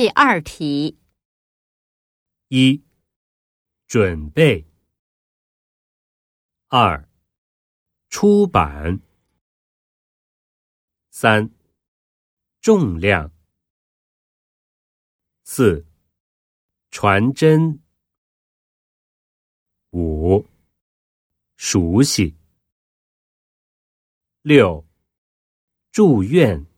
第二题，一、准备；二、出版；三、重量；四、传真；五、熟悉；六、住院。